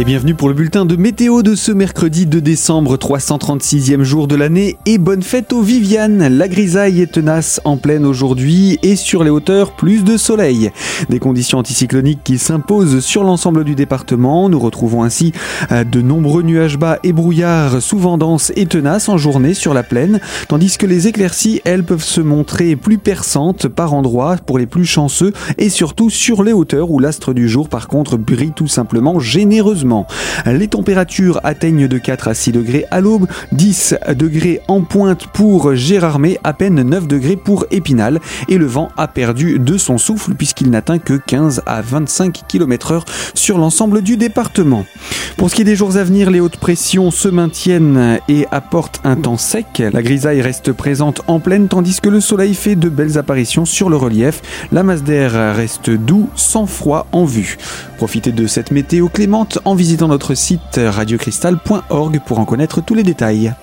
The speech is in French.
Et bienvenue pour le bulletin de météo de ce mercredi 2 décembre, 336e jour de l'année. Et bonne fête aux Viviane. La grisaille est tenace en pleine aujourd'hui et sur les hauteurs, plus de soleil. Des conditions anticycloniques qui s'imposent sur l'ensemble du département. Nous retrouvons ainsi euh, de nombreux nuages bas et brouillards souvent denses et tenaces en journée sur la plaine, tandis que les éclaircies, elles, peuvent se montrer plus perçantes par endroits pour les plus chanceux et surtout sur les hauteurs où l'astre du jour, par contre, brille tout simplement généreusement. Les températures atteignent de 4 à 6 degrés à l'aube, 10 degrés en pointe pour Gérardmer, à peine 9 degrés pour Épinal et le vent a perdu de son souffle puisqu'il n'atteint que 15 à 25 km heure sur l'ensemble du département. Pour ce qui est des jours à venir, les hautes pressions se maintiennent et apportent un temps sec. La grisaille reste présente en pleine tandis que le soleil fait de belles apparitions sur le relief. La masse d'air reste doux, sans froid en vue. Profitez de cette météo clémente en visitant notre site radiocristal.org pour en connaître tous les détails.